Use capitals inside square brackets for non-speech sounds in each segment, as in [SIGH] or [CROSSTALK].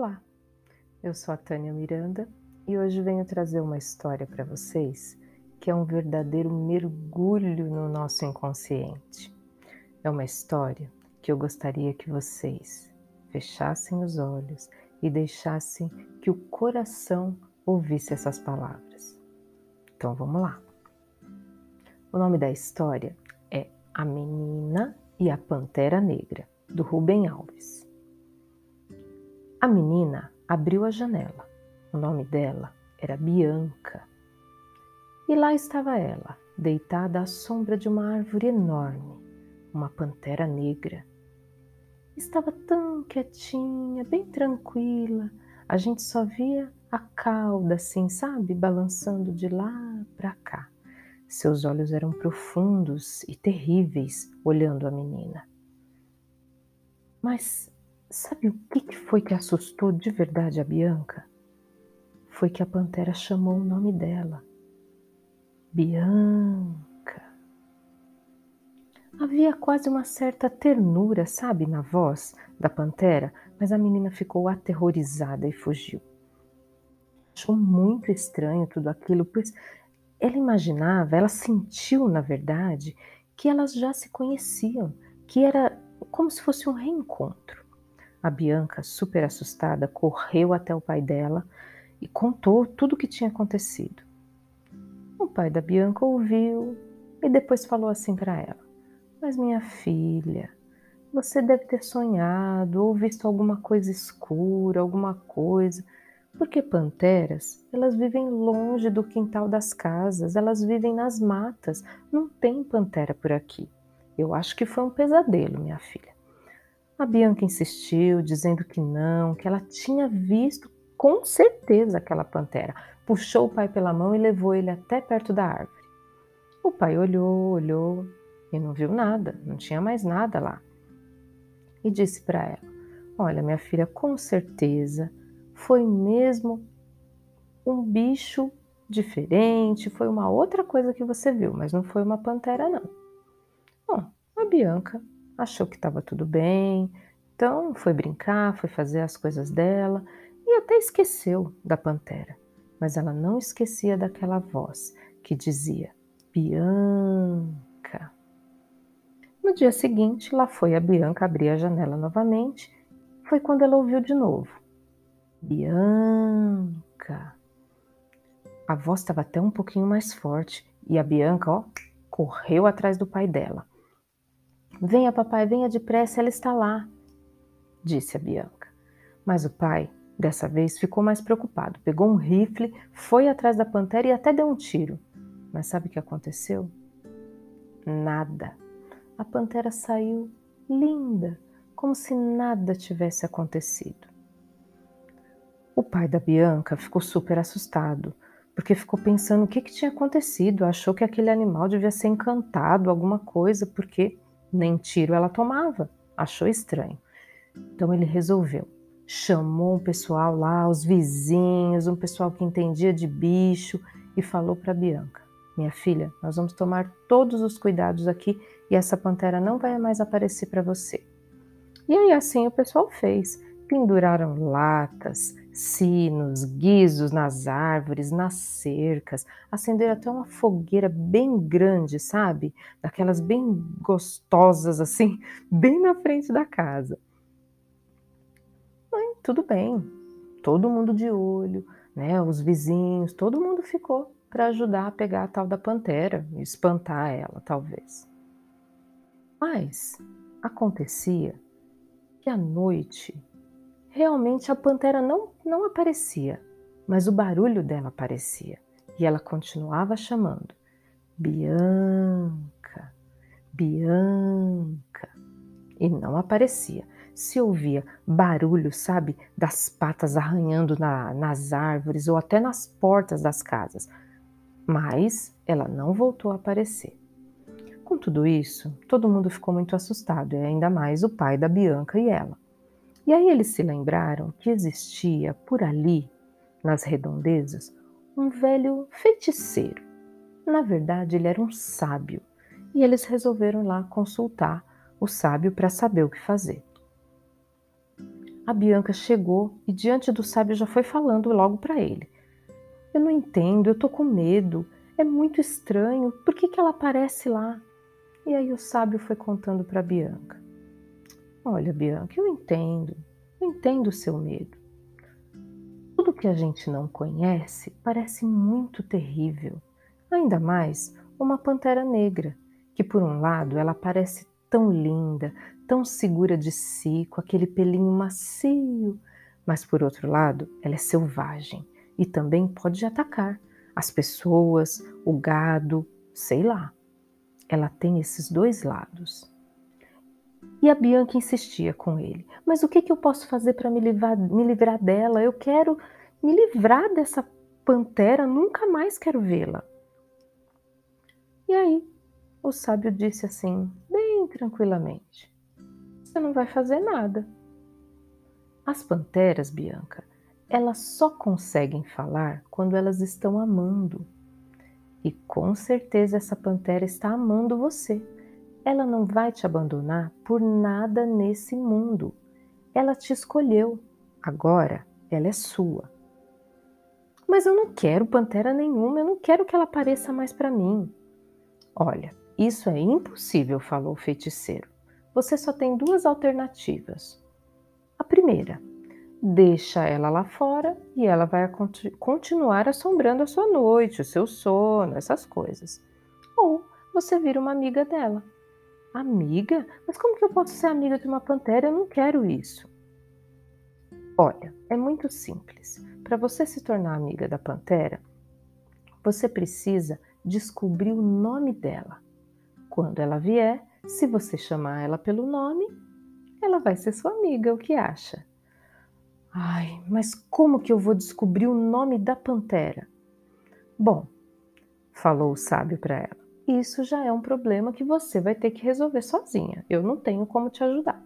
Olá, eu sou a Tânia Miranda e hoje venho trazer uma história para vocês que é um verdadeiro mergulho no nosso inconsciente. É uma história que eu gostaria que vocês fechassem os olhos e deixassem que o coração ouvisse essas palavras. Então vamos lá. O nome da história é A Menina e a Pantera Negra, do Rubem Alves. A menina abriu a janela. O nome dela era Bianca. E lá estava ela, deitada à sombra de uma árvore enorme, uma pantera negra. Estava tão quietinha, bem tranquila. A gente só via a cauda assim, sabe, balançando de lá para cá. Seus olhos eram profundos e terríveis, olhando a menina. Mas Sabe o que foi que assustou de verdade a Bianca? Foi que a pantera chamou o nome dela. Bianca. Havia quase uma certa ternura, sabe, na voz da pantera, mas a menina ficou aterrorizada e fugiu. Achou muito estranho tudo aquilo, pois ela imaginava, ela sentiu, na verdade, que elas já se conheciam, que era como se fosse um reencontro. A Bianca, super assustada, correu até o pai dela e contou tudo o que tinha acontecido. O pai da Bianca ouviu e depois falou assim para ela: Mas minha filha, você deve ter sonhado ou visto alguma coisa escura, alguma coisa. Porque panteras, elas vivem longe do quintal das casas, elas vivem nas matas, não tem pantera por aqui. Eu acho que foi um pesadelo, minha filha. A Bianca insistiu, dizendo que não, que ela tinha visto com certeza aquela pantera. Puxou o pai pela mão e levou ele até perto da árvore. O pai olhou, olhou e não viu nada, não tinha mais nada lá. E disse para ela: Olha, minha filha, com certeza foi mesmo um bicho diferente, foi uma outra coisa que você viu, mas não foi uma pantera, não. Bom, a Bianca achou que estava tudo bem, então foi brincar, foi fazer as coisas dela e até esqueceu da pantera. Mas ela não esquecia daquela voz que dizia: Bianca. No dia seguinte, lá foi a Bianca abrir a janela novamente. Foi quando ela ouviu de novo: Bianca. A voz estava até um pouquinho mais forte e a Bianca, ó, correu atrás do pai dela. Venha, papai, venha depressa, ela está lá, disse a Bianca. Mas o pai, dessa vez, ficou mais preocupado. Pegou um rifle, foi atrás da pantera e até deu um tiro. Mas sabe o que aconteceu? Nada. A pantera saiu linda, como se nada tivesse acontecido. O pai da Bianca ficou super assustado, porque ficou pensando o que, que tinha acontecido. Achou que aquele animal devia ser encantado, alguma coisa, porque nem tiro ela tomava. Achou estranho. Então ele resolveu. Chamou um pessoal lá, os vizinhos, um pessoal que entendia de bicho e falou para Bianca: Minha filha, nós vamos tomar todos os cuidados aqui e essa pantera não vai mais aparecer para você. E aí assim o pessoal fez. Penduraram latas, sinos, guizos nas árvores, nas cercas, acenderam até uma fogueira bem grande, sabe? Daquelas bem gostosas assim, [LAUGHS] bem na frente da casa. Mas tudo bem, todo mundo de olho, né? Os vizinhos, todo mundo ficou para ajudar a pegar a tal da pantera e espantar ela, talvez. Mas acontecia que à noite Realmente a pantera não, não aparecia, mas o barulho dela aparecia e ela continuava chamando: Bianca, Bianca. E não aparecia. Se ouvia barulho, sabe, das patas arranhando na, nas árvores ou até nas portas das casas. Mas ela não voltou a aparecer. Com tudo isso, todo mundo ficou muito assustado, e ainda mais o pai da Bianca e ela. E aí eles se lembraram que existia por ali, nas redondezas, um velho feiticeiro. Na verdade, ele era um sábio, e eles resolveram lá consultar o sábio para saber o que fazer. a Bianca chegou e diante do sábio já foi falando logo para ele. Eu não entendo, eu tô com medo, é muito estranho, por que, que ela aparece lá? E aí o sábio foi contando para Bianca. Olha, Bianca, eu entendo, eu entendo o seu medo. Tudo que a gente não conhece parece muito terrível, ainda mais uma pantera negra, que por um lado ela parece tão linda, tão segura de si, com aquele pelinho macio, mas por outro lado ela é selvagem e também pode atacar as pessoas, o gado, sei lá. Ela tem esses dois lados. E a Bianca insistia com ele: Mas o que, que eu posso fazer para me livrar, me livrar dela? Eu quero me livrar dessa pantera, nunca mais quero vê-la. E aí, o sábio disse assim, bem tranquilamente: Você não vai fazer nada. As panteras, Bianca, elas só conseguem falar quando elas estão amando. E com certeza essa pantera está amando você. Ela não vai te abandonar por nada nesse mundo. Ela te escolheu. Agora ela é sua. Mas eu não quero pantera nenhuma, eu não quero que ela apareça mais para mim. Olha, isso é impossível, falou o feiticeiro. Você só tem duas alternativas. A primeira, deixa ela lá fora e ela vai continuar assombrando a sua noite, o seu sono, essas coisas. Ou você vira uma amiga dela. Amiga? Mas como que eu posso ser amiga de uma pantera? Eu não quero isso. Olha, é muito simples. Para você se tornar amiga da pantera, você precisa descobrir o nome dela. Quando ela vier, se você chamar ela pelo nome, ela vai ser sua amiga, o que acha? Ai, mas como que eu vou descobrir o nome da pantera? Bom, falou o sábio para ela, isso já é um problema que você vai ter que resolver sozinha. Eu não tenho como te ajudar.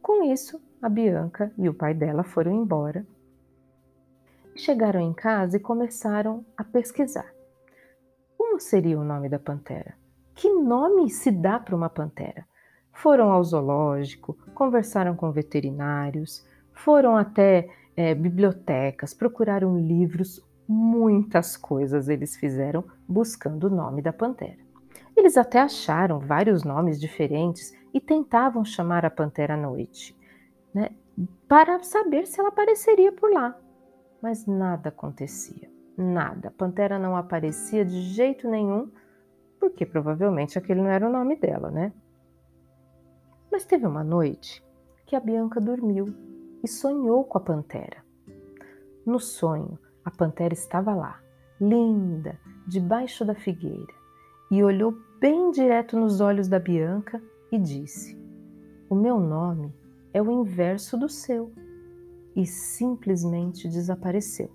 Com isso, a Bianca e o pai dela foram embora Chegaram em casa e começaram a pesquisar. Como seria o nome da pantera? Que nome se dá para uma pantera? Foram ao zoológico, conversaram com veterinários, foram até é, bibliotecas, procuraram livros, muitas coisas eles fizeram buscando o nome da pantera. Eles até acharam vários nomes diferentes e tentavam chamar a pantera à noite, né, para saber se ela apareceria por lá mas nada acontecia. Nada. A pantera não aparecia de jeito nenhum, porque provavelmente aquele não era o nome dela, né? Mas teve uma noite que a Bianca dormiu e sonhou com a pantera. No sonho, a pantera estava lá, linda, debaixo da figueira, e olhou bem direto nos olhos da Bianca e disse: O meu nome é o inverso do seu e simplesmente desapareceu.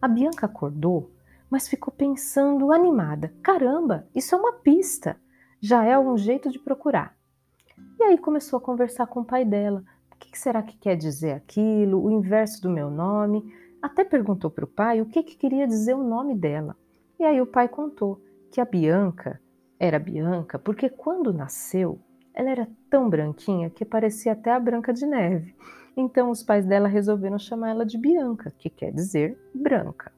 A Bianca acordou, mas ficou pensando animada: caramba, isso é uma pista, já é algum jeito de procurar. E aí começou a conversar com o pai dela: o que será que quer dizer aquilo, o inverso do meu nome? Até perguntou para o pai o que, que queria dizer o nome dela. E aí o pai contou que a Bianca era Bianca porque quando nasceu ela era tão branquinha que parecia até a Branca de Neve. Então os pais dela resolveram chamar ela de Bianca, que quer dizer branca.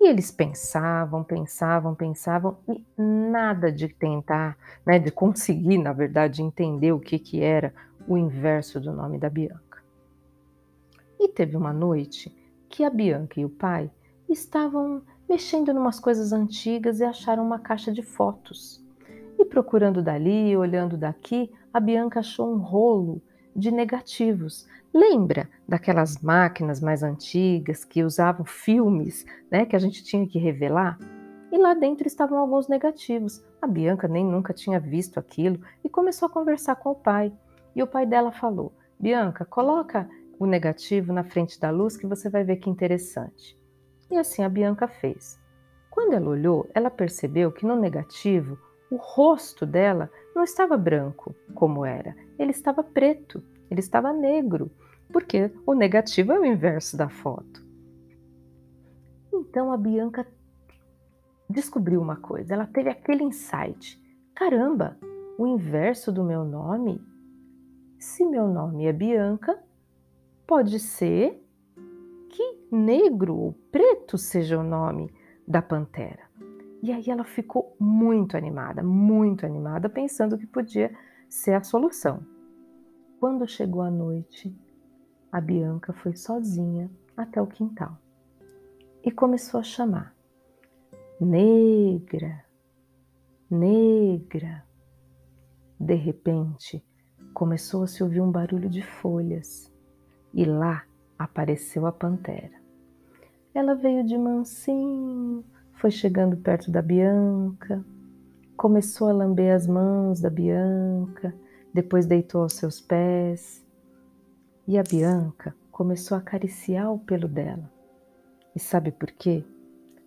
E eles pensavam, pensavam, pensavam e nada de tentar, né, de conseguir, na verdade, entender o que, que era o inverso do nome da Bianca. E teve uma noite que a Bianca e o pai estavam mexendo em umas coisas antigas e acharam uma caixa de fotos. E procurando dali, olhando daqui, a Bianca achou um rolo de negativos. Lembra daquelas máquinas mais antigas que usavam filmes, né, que a gente tinha que revelar? E lá dentro estavam alguns negativos. A Bianca nem nunca tinha visto aquilo e começou a conversar com o pai. E o pai dela falou: "Bianca, coloca o negativo na frente da luz que você vai ver que interessante". E assim a Bianca fez. Quando ela olhou, ela percebeu que no negativo o rosto dela não estava branco, como era, ele estava preto, ele estava negro, porque o negativo é o inverso da foto. Então a Bianca descobriu uma coisa, ela teve aquele insight: caramba, o inverso do meu nome se meu nome é Bianca, pode ser que negro ou preto seja o nome da pantera. E aí ela ficou muito animada, muito animada, pensando que podia ser a solução. Quando chegou a noite, a Bianca foi sozinha até o quintal e começou a chamar: Negra, negra. De repente, começou a se ouvir um barulho de folhas e lá apareceu a pantera. Ela veio de mansinho, foi chegando perto da Bianca, começou a lamber as mãos da Bianca, depois deitou aos seus pés. E a Bianca começou a acariciar o pelo dela. E sabe por quê?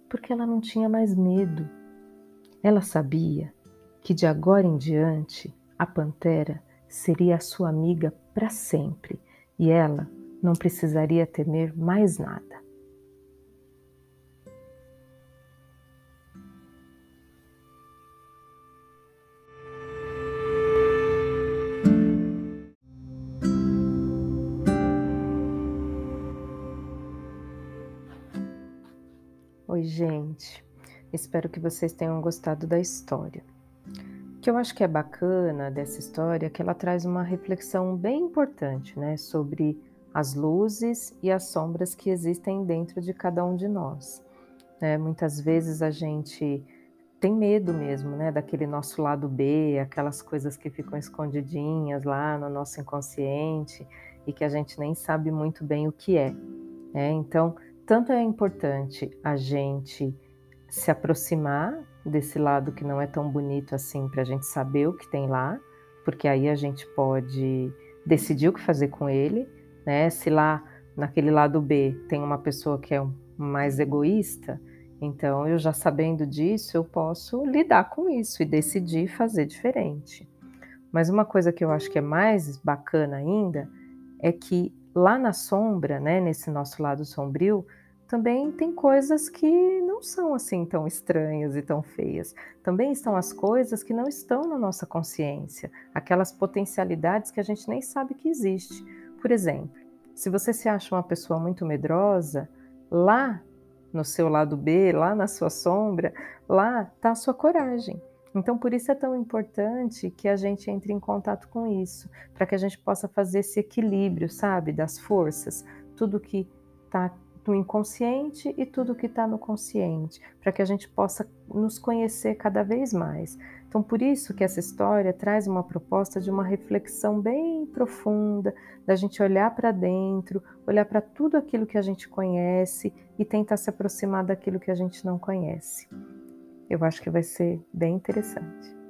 Porque ela não tinha mais medo. Ela sabia que de agora em diante a pantera seria a sua amiga para sempre e ela não precisaria temer mais nada. Oi, gente. Espero que vocês tenham gostado da história. Que eu acho que é bacana dessa história é que ela traz uma reflexão bem importante, né, sobre as luzes e as sombras que existem dentro de cada um de nós. É, muitas vezes a gente tem medo mesmo, né, daquele nosso lado B, aquelas coisas que ficam escondidinhas lá no nosso inconsciente e que a gente nem sabe muito bem o que é. Né? Então, tanto é importante a gente se aproximar desse lado que não é tão bonito assim para a gente saber o que tem lá, porque aí a gente pode decidir o que fazer com ele, né? Se lá naquele lado B tem uma pessoa que é mais egoísta, então eu já sabendo disso, eu posso lidar com isso e decidir fazer diferente. Mas uma coisa que eu acho que é mais bacana ainda é que lá na sombra, né, nesse nosso lado sombrio, também tem coisas que não são assim tão estranhas e tão feias. Também estão as coisas que não estão na nossa consciência, aquelas potencialidades que a gente nem sabe que existe. Por exemplo, se você se acha uma pessoa muito medrosa, lá no seu lado B, lá na sua sombra, lá está a sua coragem. Então, por isso é tão importante que a gente entre em contato com isso, para que a gente possa fazer esse equilíbrio, sabe, das forças, tudo que está no inconsciente e tudo que está no consciente, para que a gente possa nos conhecer cada vez mais. Então, por isso que essa história traz uma proposta de uma reflexão bem profunda, da gente olhar para dentro, olhar para tudo aquilo que a gente conhece e tentar se aproximar daquilo que a gente não conhece. Eu acho que vai ser bem interessante.